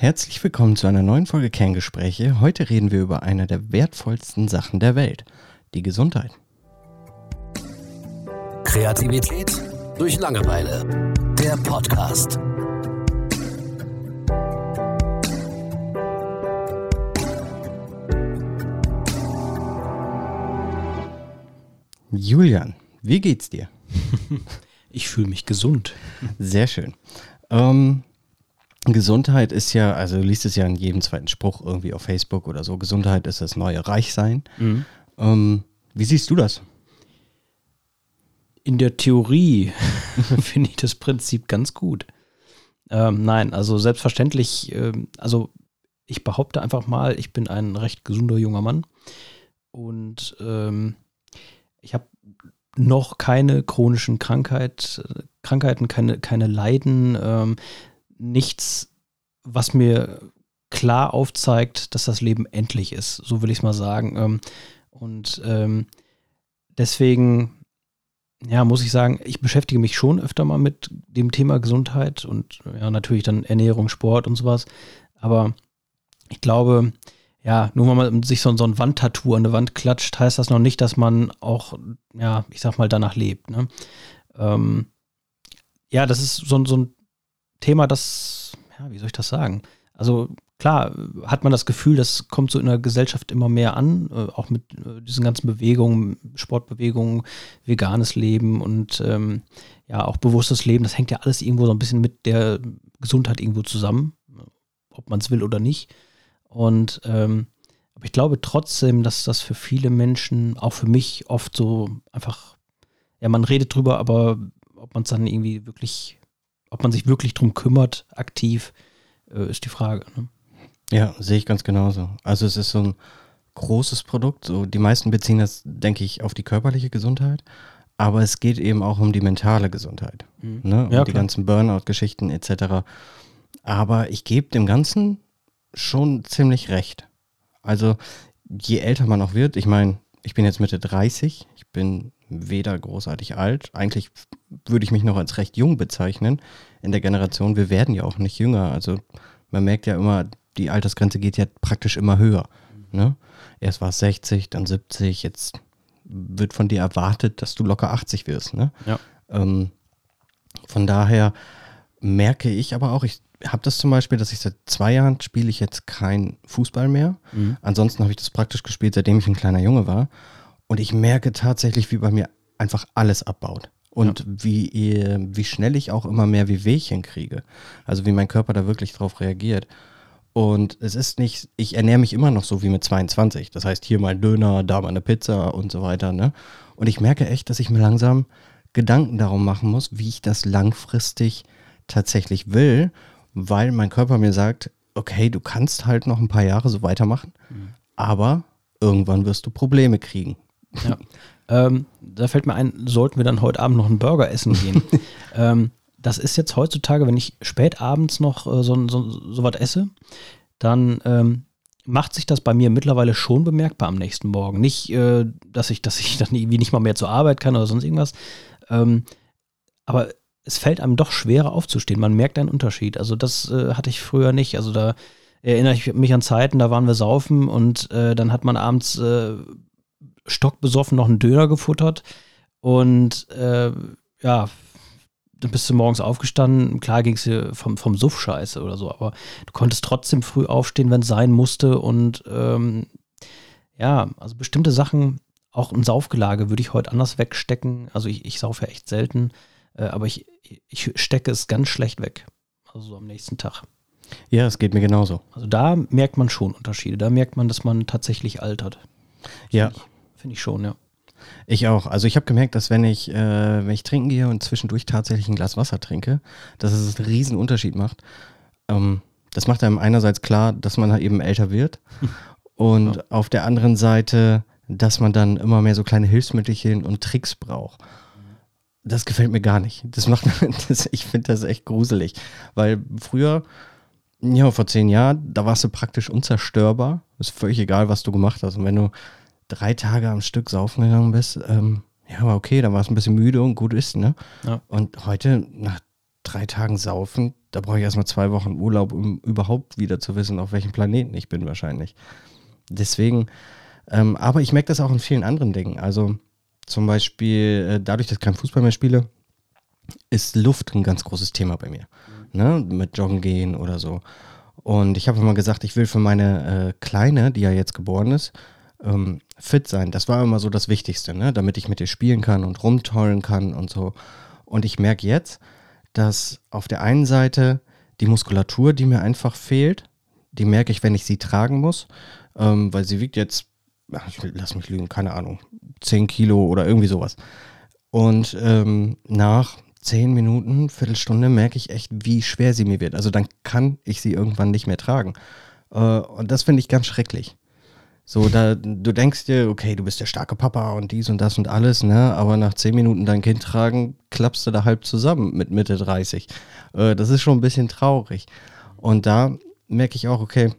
Herzlich willkommen zu einer neuen Folge Kerngespräche. Heute reden wir über eine der wertvollsten Sachen der Welt, die Gesundheit. Kreativität durch Langeweile. Der Podcast. Julian, wie geht's dir? Ich fühle mich gesund. Sehr schön. Ähm, Gesundheit ist ja, also du liest es ja in jedem zweiten Spruch irgendwie auf Facebook oder so, Gesundheit ist das neue Reichsein. Mhm. Ähm, wie siehst du das? In der Theorie finde ich das Prinzip ganz gut. Ähm, nein, also selbstverständlich, ähm, also ich behaupte einfach mal, ich bin ein recht gesunder junger Mann und ähm, ich habe noch keine chronischen Krankheit, Krankheiten, keine, keine Leiden, ähm, nichts, was mir klar aufzeigt, dass das Leben endlich ist. So will ich es mal sagen. Ähm, und ähm, deswegen, ja, muss ich sagen, ich beschäftige mich schon öfter mal mit dem Thema Gesundheit und ja, natürlich dann Ernährung, Sport und sowas. Aber ich glaube, ja, nur weil man sich so, so ein Wandtattoo an der Wand klatscht, heißt das noch nicht, dass man auch, ja, ich sag mal, danach lebt. Ne? Ähm, ja, das ist so, so ein Thema, das, ja, wie soll ich das sagen? Also klar, hat man das Gefühl, das kommt so in der Gesellschaft immer mehr an, äh, auch mit äh, diesen ganzen Bewegungen, Sportbewegungen, veganes Leben und ähm, ja, auch bewusstes Leben, das hängt ja alles irgendwo so ein bisschen mit der Gesundheit irgendwo zusammen, ob man es will oder nicht. Und ähm, aber ich glaube trotzdem, dass das für viele Menschen, auch für mich, oft so einfach, ja, man redet drüber, aber ob man es dann irgendwie wirklich, ob man sich wirklich drum kümmert, aktiv, äh, ist die Frage. Ne? Ja, sehe ich ganz genauso. Also es ist so ein großes Produkt. So die meisten beziehen das, denke ich, auf die körperliche Gesundheit. Aber es geht eben auch um die mentale Gesundheit. Mhm. Ne? Um Ja, die ganzen Burnout-Geschichten etc. Aber ich gebe dem Ganzen schon ziemlich recht. Also je älter man auch wird, ich meine, ich bin jetzt Mitte 30, ich bin weder großartig alt, eigentlich würde ich mich noch als recht jung bezeichnen in der Generation. Wir werden ja auch nicht jünger. Also man merkt ja immer, die Altersgrenze geht ja praktisch immer höher. Ne? Erst war es 60, dann 70, jetzt wird von dir erwartet, dass du locker 80 wirst. Ne? Ja. Ähm, von daher merke ich aber auch, ich habe das zum Beispiel, dass ich seit zwei Jahren spiele ich jetzt kein Fußball mehr. Mhm. Ansonsten habe ich das praktisch gespielt, seitdem ich ein kleiner Junge war. Und ich merke tatsächlich, wie bei mir einfach alles abbaut. Und wie, äh, wie schnell ich auch immer mehr Wehwehchen kriege. Also wie mein Körper da wirklich drauf reagiert. Und es ist nicht, ich ernähre mich immer noch so wie mit 22. Das heißt, hier mal ein Döner, da mal eine Pizza und so weiter. Ne? Und ich merke echt, dass ich mir langsam Gedanken darum machen muss, wie ich das langfristig tatsächlich will, weil mein Körper mir sagt, okay, du kannst halt noch ein paar Jahre so weitermachen, aber irgendwann wirst du Probleme kriegen. Ja. ähm, da fällt mir ein, sollten wir dann heute Abend noch einen Burger essen gehen. ähm, das ist jetzt heutzutage, wenn ich spät abends noch äh, so, so, so was esse, dann ähm, macht sich das bei mir mittlerweile schon bemerkbar am nächsten Morgen. Nicht, äh, dass, ich, dass ich dann irgendwie nicht mal mehr zur Arbeit kann oder sonst irgendwas. Ähm, aber es fällt einem doch schwerer aufzustehen. Man merkt einen Unterschied. Also das äh, hatte ich früher nicht. Also da erinnere ich mich an Zeiten, da waren wir saufen und äh, dann hat man abends äh, stockbesoffen noch einen Döner gefuttert und äh, ja, dann bist du morgens aufgestanden. Klar ging es dir vom, vom Suff scheiße oder so, aber du konntest trotzdem früh aufstehen, wenn es sein musste und ähm, ja, also bestimmte Sachen, auch ein Saufgelage würde ich heute anders wegstecken. Also ich, ich saufe ja echt selten, äh, aber ich, ich stecke es ganz schlecht weg. Also so am nächsten Tag. Ja, es geht mir genauso. Also da merkt man schon Unterschiede. Da merkt man, dass man tatsächlich altert. Ja, Finde ich schon, ja. ich auch. Also ich habe gemerkt, dass wenn ich, äh, wenn ich trinken gehe und zwischendurch tatsächlich ein Glas Wasser trinke, dass es einen riesen Unterschied macht. Ähm, das macht einem einerseits klar, dass man halt eben älter wird und Ja. auf der anderen Seite, dass man dann immer mehr so kleine Hilfsmittelchen und Tricks braucht. Das gefällt mir gar nicht. Das macht, das, ich finde das echt gruselig, weil früher, ja, vor zehn Jahren, da warst du praktisch unzerstörbar. Ist völlig egal, was du gemacht hast. Und wenn du drei Tage am Stück saufen gegangen bist, ähm, ja, war okay, dann warst du ein bisschen müde und gut ist, ne? Ja. Und heute, nach drei Tagen saufen, da brauche ich erstmal zwei Wochen Urlaub, um überhaupt wieder zu wissen, auf welchem Planeten ich bin wahrscheinlich. Deswegen, ähm, aber ich merke das auch in vielen anderen Dingen. Also zum Beispiel, äh, dadurch, dass ich kein Fußball mehr spiele, ist Luft ein ganz großes Thema bei mir. Ne? Mit Joggen gehen oder so. Und ich habe immer gesagt, ich will für meine äh, Kleine, die ja jetzt geboren ist, ähm, fit sein. Das war immer so das Wichtigste, ne? damit ich mit ihr spielen kann und rumtollen kann und so. Und ich merke jetzt, dass auf der einen Seite die Muskulatur, die mir einfach fehlt, die merke ich, wenn ich sie tragen muss, ähm, weil sie wiegt jetzt, ach, ich lass mich lügen, keine Ahnung, 10 Kilo oder irgendwie sowas. Und ähm, nach 10 Minuten, Viertelstunde merke ich echt, wie schwer sie mir wird. Also dann kann ich sie irgendwann nicht mehr tragen. Äh, und das finde ich ganz schrecklich. So, da, du denkst dir, okay, du bist der starke Papa und dies und das und alles, ne? Aber nach zehn Minuten dein Kind tragen, klappst du da halb zusammen mit Mitte 30. Äh, das ist schon ein bisschen traurig. Und da merke ich auch, okay,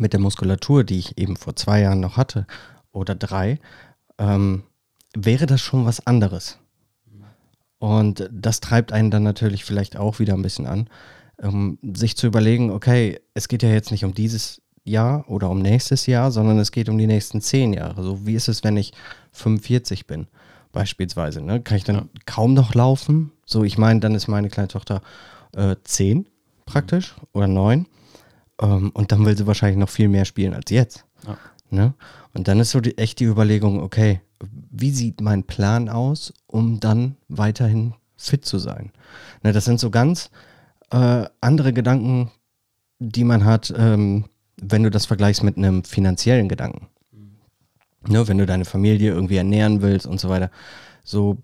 mit der Muskulatur, die ich eben vor zwei Jahren noch hatte oder drei, ähm, wäre das schon was anderes. Und das treibt einen dann natürlich vielleicht auch wieder ein bisschen an, ähm, sich zu überlegen, okay, es geht ja jetzt nicht um dieses Jahr oder um nächstes Jahr, sondern es geht um die nächsten zehn Jahre. So wie ist es, wenn ich 45 bin, beispielsweise? Ne? Kann ich dann ja. kaum noch laufen? So, ich meine, dann ist meine kleine Tochter äh, zehn praktisch mhm. oder neun. Ähm, und dann will sie wahrscheinlich noch viel mehr spielen als jetzt. Ja. Ne? Und dann ist so die, echt die Überlegung, okay, wie sieht mein Plan aus, um dann weiterhin fit zu sein? Ne, das sind so ganz äh, andere Gedanken, die man hat, ähm, wenn du das vergleichst mit einem finanziellen Gedanken. Mhm. Ne, wenn du deine Familie irgendwie ernähren willst und so weiter. So,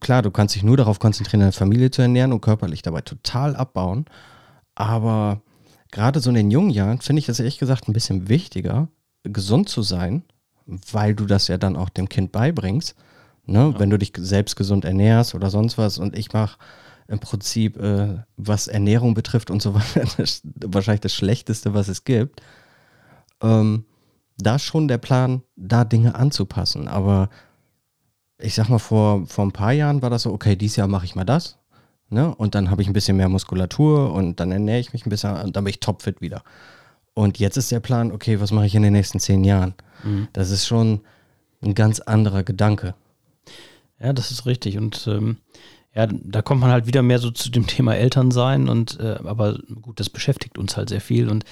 klar, du kannst dich nur darauf konzentrieren, deine Familie zu ernähren und körperlich dabei total abbauen. Aber gerade so in den jungen Jahren finde ich das ehrlich gesagt ein bisschen wichtiger, gesund zu sein, weil du das ja dann auch dem Kind beibringst. Ne? Ja. Wenn du dich selbst gesund ernährst oder sonst was und ich mache im Prinzip, äh, was Ernährung betrifft und so weiter, das wahrscheinlich das Schlechteste, was es gibt. Ähm, da schon der Plan, da Dinge anzupassen. Aber ich sag mal, vor, vor ein paar Jahren war das so, okay, dieses Jahr mache ich mal das. Ne? Und dann habe ich ein bisschen mehr Muskulatur und dann ernähre ich mich ein bisschen und dann bin ich topfit wieder. Und jetzt ist der Plan, okay, was mache ich in den nächsten zehn Jahren? Mhm. Das ist schon ein ganz anderer Gedanke. Ja, das ist richtig. Und ähm, ja, da kommt man halt wieder mehr so zu dem Thema Elternsein und äh, aber gut, das beschäftigt uns halt sehr viel. Und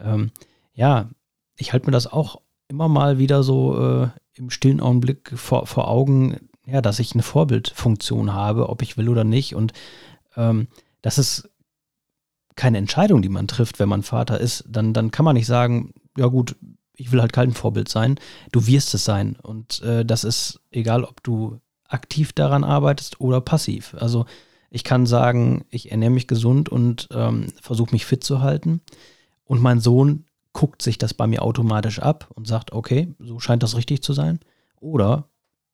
ähm, ja, ich halte mir das auch immer mal wieder so äh, im stillen Augenblick vor, vor Augen, ja, dass ich eine Vorbildfunktion habe, ob ich will oder nicht. Und ähm, das ist keine Entscheidung, die man trifft, wenn man Vater ist, dann, dann kann man nicht sagen, ja gut, ich will halt kein Vorbild sein. Du wirst es sein. Und äh, das ist egal, ob du aktiv daran arbeitest oder passiv. Also ich kann sagen, ich ernähre mich gesund und ähm, versuche mich fit zu halten. Und mein Sohn guckt sich das bei mir automatisch ab und sagt, okay, so scheint das richtig zu sein. Oder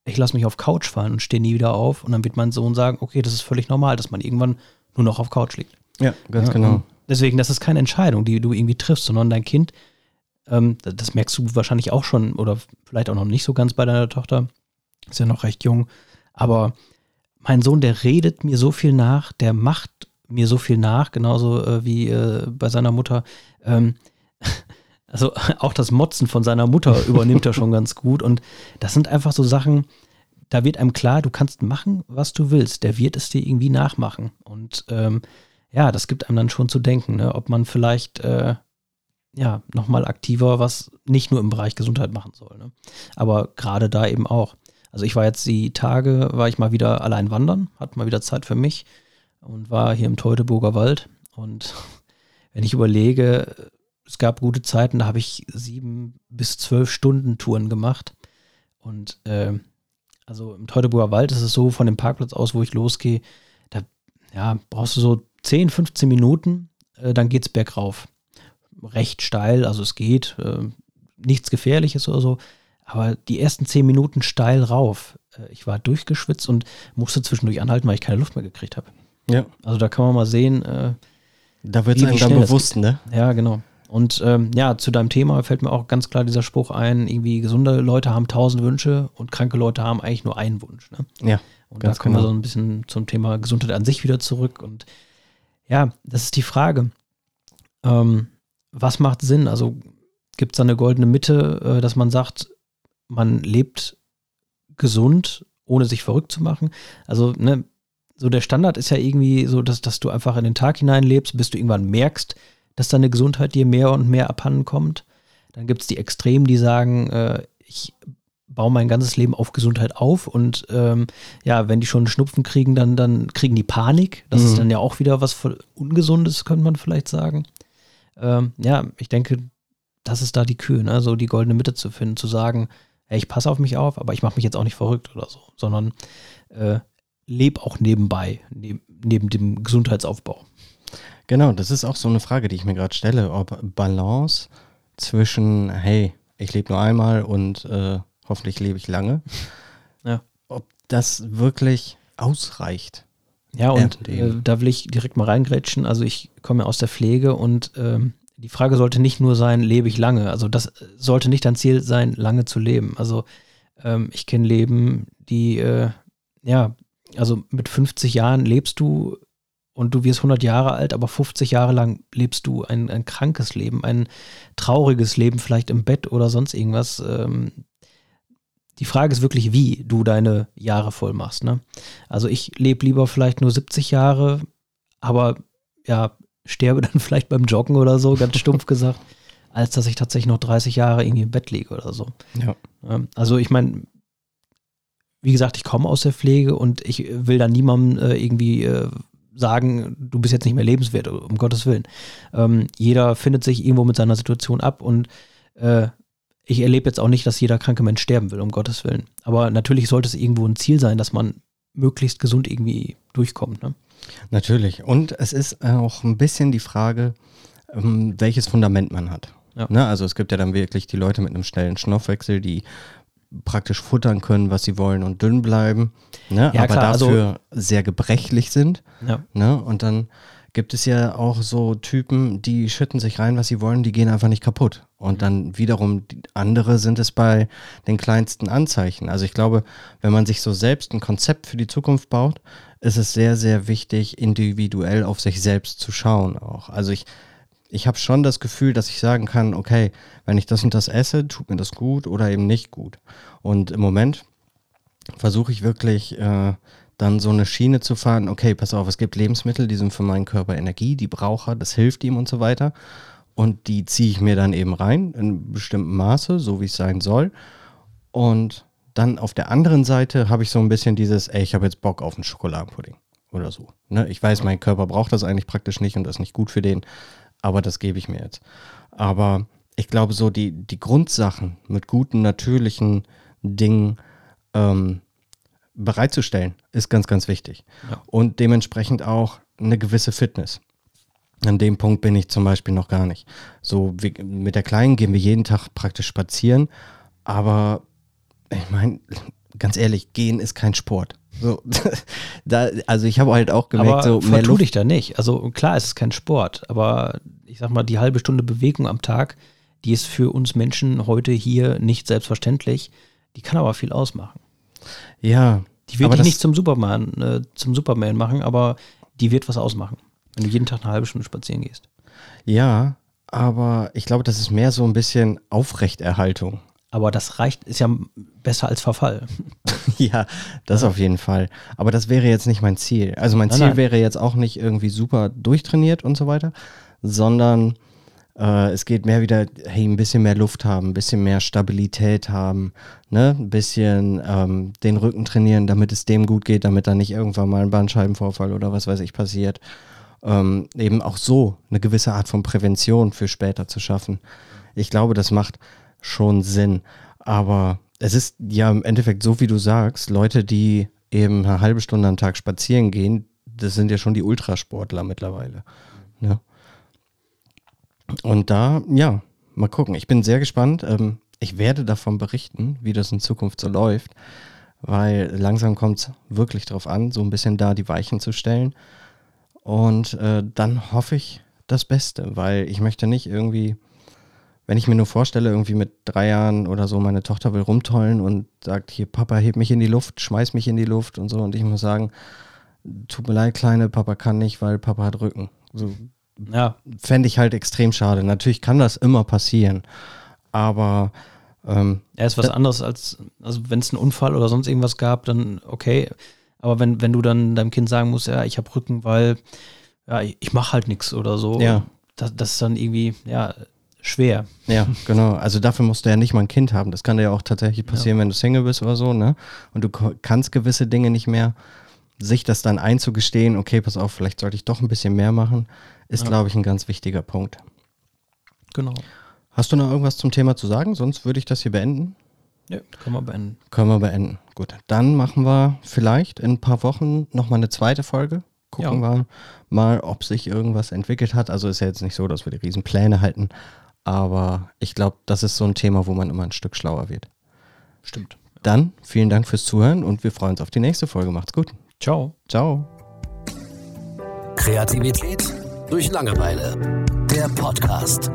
ich lasse mich auf Couch fallen und stehe nie wieder auf. Und dann wird mein Sohn sagen, okay, das ist völlig normal, dass man irgendwann nur noch auf Couch liegt. Ja, ganz ja, genau. Deswegen, das ist keine Entscheidung, die du irgendwie triffst, sondern dein Kind, ähm, das merkst du wahrscheinlich auch schon oder vielleicht auch noch nicht so ganz bei deiner Tochter, ist ja noch recht jung, aber mein Sohn, der redet mir so viel nach, der macht mir so viel nach, genauso äh, wie äh, bei seiner Mutter. Ähm, also auch das Motzen von seiner Mutter übernimmt er schon ganz gut. Und das sind einfach so Sachen, da wird einem klar, du kannst machen, was du willst. Der wird es dir irgendwie nachmachen. Und ähm, ja, das gibt einem dann schon zu denken, ne? ob man vielleicht äh, ja nochmal aktiver was nicht nur im Bereich Gesundheit machen soll. Ne? Aber gerade da eben auch. Also ich war jetzt die Tage, war ich mal wieder allein wandern, hatte mal wieder Zeit für mich und war hier im Teutoburger Wald. Und wenn ich überlege, es gab gute Zeiten, da habe ich sieben bis zwölf Stunden Touren gemacht. Und äh, also im Teutoburger Wald ist es so, von dem Parkplatz aus, wo ich losgehe, da ja, brauchst du so 10, 15 Minuten, äh, dann es bergauf. Recht steil, also es geht, äh, nichts Gefährliches oder so, aber die ersten 10 Minuten steil rauf. Äh, ich war durchgeschwitzt und musste zwischendurch anhalten, weil ich keine Luft mehr gekriegt habe. Ja. Also da kann man mal sehen. Äh, da wird es einem dann bewusst, ne? Ja, genau. Und ähm, ja, zu deinem Thema fällt mir auch ganz klar dieser Spruch ein, irgendwie gesunde Leute haben tausend Wünsche und kranke Leute haben eigentlich nur einen Wunsch. Ne? Ja. Und da kommen genau. wir so ein bisschen zum Thema Gesundheit an sich wieder zurück. Und ja, das ist die Frage. Ähm, was macht Sinn? Also gibt es da eine goldene Mitte, äh, dass man sagt, man lebt gesund, ohne sich verrückt zu machen? Also, ne, so der Standard ist ja irgendwie so, dass, dass du einfach in den Tag hinein lebst, bis du irgendwann merkst, dass deine Gesundheit dir mehr und mehr abhanden kommt. Dann gibt es die Extremen, die sagen, äh, ich baue mein ganzes Leben auf Gesundheit auf und ähm, ja, wenn die schon Schnupfen kriegen, dann, dann kriegen die Panik. Das mhm. ist dann ja auch wieder was Ungesundes, könnte man vielleicht sagen. Ähm, ja, ich denke, das ist da die Kühe, ne? so die goldene Mitte zu finden, zu sagen, hey, ich passe auf mich auf, aber ich mache mich jetzt auch nicht verrückt oder so, sondern äh, lebe auch nebenbei, neb, neben dem Gesundheitsaufbau. Genau, das ist auch so eine Frage, die ich mir gerade stelle, ob Balance zwischen, hey, ich lebe nur einmal und äh, hoffentlich lebe ich lange, ja. ob das wirklich ausreicht. Ja, und äh, da will ich direkt mal reingrätschen. Also ich komme ja aus der Pflege und ähm, die Frage sollte nicht nur sein, lebe ich lange? Also das sollte nicht dein Ziel sein, lange zu leben. Also ähm, ich kenne Leben, die, äh, ja, also mit 50 Jahren lebst du und du wirst 100 Jahre alt, aber 50 Jahre lang lebst du ein, ein krankes Leben, ein trauriges Leben, vielleicht im Bett oder sonst irgendwas. Ähm, die Frage ist wirklich, wie du deine Jahre voll machst. Ne? Also ich lebe lieber vielleicht nur 70 Jahre, aber ja, sterbe dann vielleicht beim Joggen oder so, ganz stumpf gesagt, als dass ich tatsächlich noch 30 Jahre irgendwie im Bett liege oder so. Ja. Also ich meine, wie gesagt, ich komme aus der Pflege und ich will da niemandem äh, irgendwie äh, sagen, du bist jetzt nicht mehr lebenswert, um Gottes Willen. Ähm, jeder findet sich irgendwo mit seiner Situation ab und äh, ich erlebe jetzt auch nicht, dass jeder kranke Mensch sterben will, um Gottes Willen. Aber natürlich sollte es irgendwo ein Ziel sein, dass man möglichst gesund irgendwie durchkommt. Ne? Natürlich. Und es ist auch ein bisschen die Frage, ähm, welches Fundament man hat. Ja. Ne? Also es gibt ja dann wirklich die Leute mit einem schnellen Stoffwechsel, die praktisch futtern können, was sie wollen und dünn bleiben, ne? ja, aber klar, also dafür also, sehr gebrechlich sind. Ja. Ne? Und dann gibt es ja auch so Typen, die schütten sich rein, was sie wollen, die gehen einfach nicht kaputt. Und mhm. dann wiederum andere sind es bei den kleinsten Anzeichen. Also ich glaube, wenn man sich so selbst ein Konzept für die Zukunft baut, ist es sehr, sehr wichtig, individuell auf sich selbst zu schauen auch. Also ich, ich habe schon das Gefühl, dass ich sagen kann, okay, wenn ich das und das esse, tut mir das gut oder eben nicht gut. Und im Moment versuche ich wirklich äh, dann so eine Schiene zu fahren, okay, pass auf, es gibt Lebensmittel, die sind für meinen Körper Energie, die braucht er, das hilft ihm und so weiter. Und die ziehe ich mir dann eben rein in bestimmtem Maße, so wie es sein soll. Und dann auf der anderen Seite habe ich so ein bisschen dieses, ey, ich habe jetzt Bock auf einen Schokoladenpudding oder so. Ne? Ich weiß, mein Körper braucht das eigentlich praktisch nicht und das ist nicht gut für den, aber das gebe ich mir jetzt. Aber ich glaube, so die, die Grundsachen mit guten, natürlichen Dingen ähm, bereitzustellen, ist ganz, ganz wichtig. Ja. Und dementsprechend auch eine gewisse Fitness. An dem Punkt bin ich zum Beispiel noch gar nicht. So wie, mit der Kleinen gehen wir jeden Tag praktisch spazieren, aber ich meine, ganz ehrlich, gehen ist kein Sport. So, da, also ich habe halt auch gemerkt, aber so mehr Luft. dich da nicht. Also klar, es ist kein Sport, aber ich sag mal, die halbe Stunde Bewegung am Tag, die ist für uns Menschen heute hier nicht selbstverständlich. Die kann aber viel ausmachen. Ja. Die wird dich nicht zum Superman, äh, zum Superman machen, aber die wird was ausmachen, wenn du jeden Tag eine halbe Stunde spazieren gehst. Ja, aber ich glaube, das ist mehr so ein bisschen Aufrechterhaltung. Aber das reicht, ist ja besser als Verfall. ja, das auf jeden Fall. Aber das wäre jetzt nicht mein Ziel. Also mein nein, Ziel nein. wäre jetzt auch nicht irgendwie super durchtrainiert und so weiter, sondern äh, es geht mehr wieder, hey, ein bisschen mehr Luft haben, ein bisschen mehr Stabilität haben, ne? ein bisschen ähm, den Rücken trainieren, damit es dem gut geht, damit da nicht irgendwann mal ein Bandscheibenvorfall oder was weiß ich passiert. Ähm, eben auch so eine gewisse Art von Prävention für später zu schaffen. Ich glaube, das macht schon Sinn. Aber es ist ja im Endeffekt so, wie du sagst, Leute, die eben eine halbe Stunde am Tag spazieren gehen, das sind ja schon die Ultrasportler mittlerweile. Ne? Und da, ja, mal gucken. Ich bin sehr gespannt. Ähm, ich werde davon berichten, wie das in Zukunft so läuft, weil langsam kommt es wirklich darauf an, so ein bisschen da die Weichen zu stellen. Und äh, dann hoffe ich das Beste, weil ich möchte nicht irgendwie wenn ich mir nur vorstelle, irgendwie mit drei Jahren oder so, meine Tochter will rumtollen und sagt, hier, Papa, heb mich in die Luft, schmeiß mich in die Luft und so. Und ich muss sagen, tut mir leid, Kleine, Papa kann nicht, weil Papa hat Rücken. So Ja, fände ich halt extrem schade. Natürlich kann das immer passieren, aber ähm, er ist was anderes als, also wenn es einen Unfall oder sonst irgendwas gab, dann okay. Aber wenn, wenn du dann deinem Kind sagen musst, ja, ich habe Rücken, weil ja, ich, ich mache halt nichts oder so, Ja. das, das ist dann irgendwie, ja, schwer. ja, genau. Also dafür musst du ja nicht mal ein Kind haben. Das kann dir ja auch tatsächlich passieren, wenn du Single bist oder so, ne? Und du kannst gewisse Dinge nicht mehr. Sich das dann einzugestehen, okay, pass auf, vielleicht sollte ich doch ein bisschen mehr machen, ist, Ja. glaube ich, ein ganz wichtiger Punkt. Genau. Hast du noch irgendwas zum Thema zu sagen? Sonst würde ich das hier beenden. Ja, können wir beenden. Können wir beenden. Gut, dann machen wir vielleicht in ein paar Wochen nochmal eine zweite Folge. Gucken wir mal, ob sich irgendwas entwickelt hat. Also ist ja jetzt nicht so, dass wir die Riesenpläne halten. Aber ich glaube, das ist so ein Thema, wo man immer ein Stück schlauer wird. Stimmt. Dann vielen Dank fürs Zuhören und wir freuen uns auf die nächste Folge. Macht's gut. Ciao. Ciao. Kreativität durch Langeweile. Der Podcast.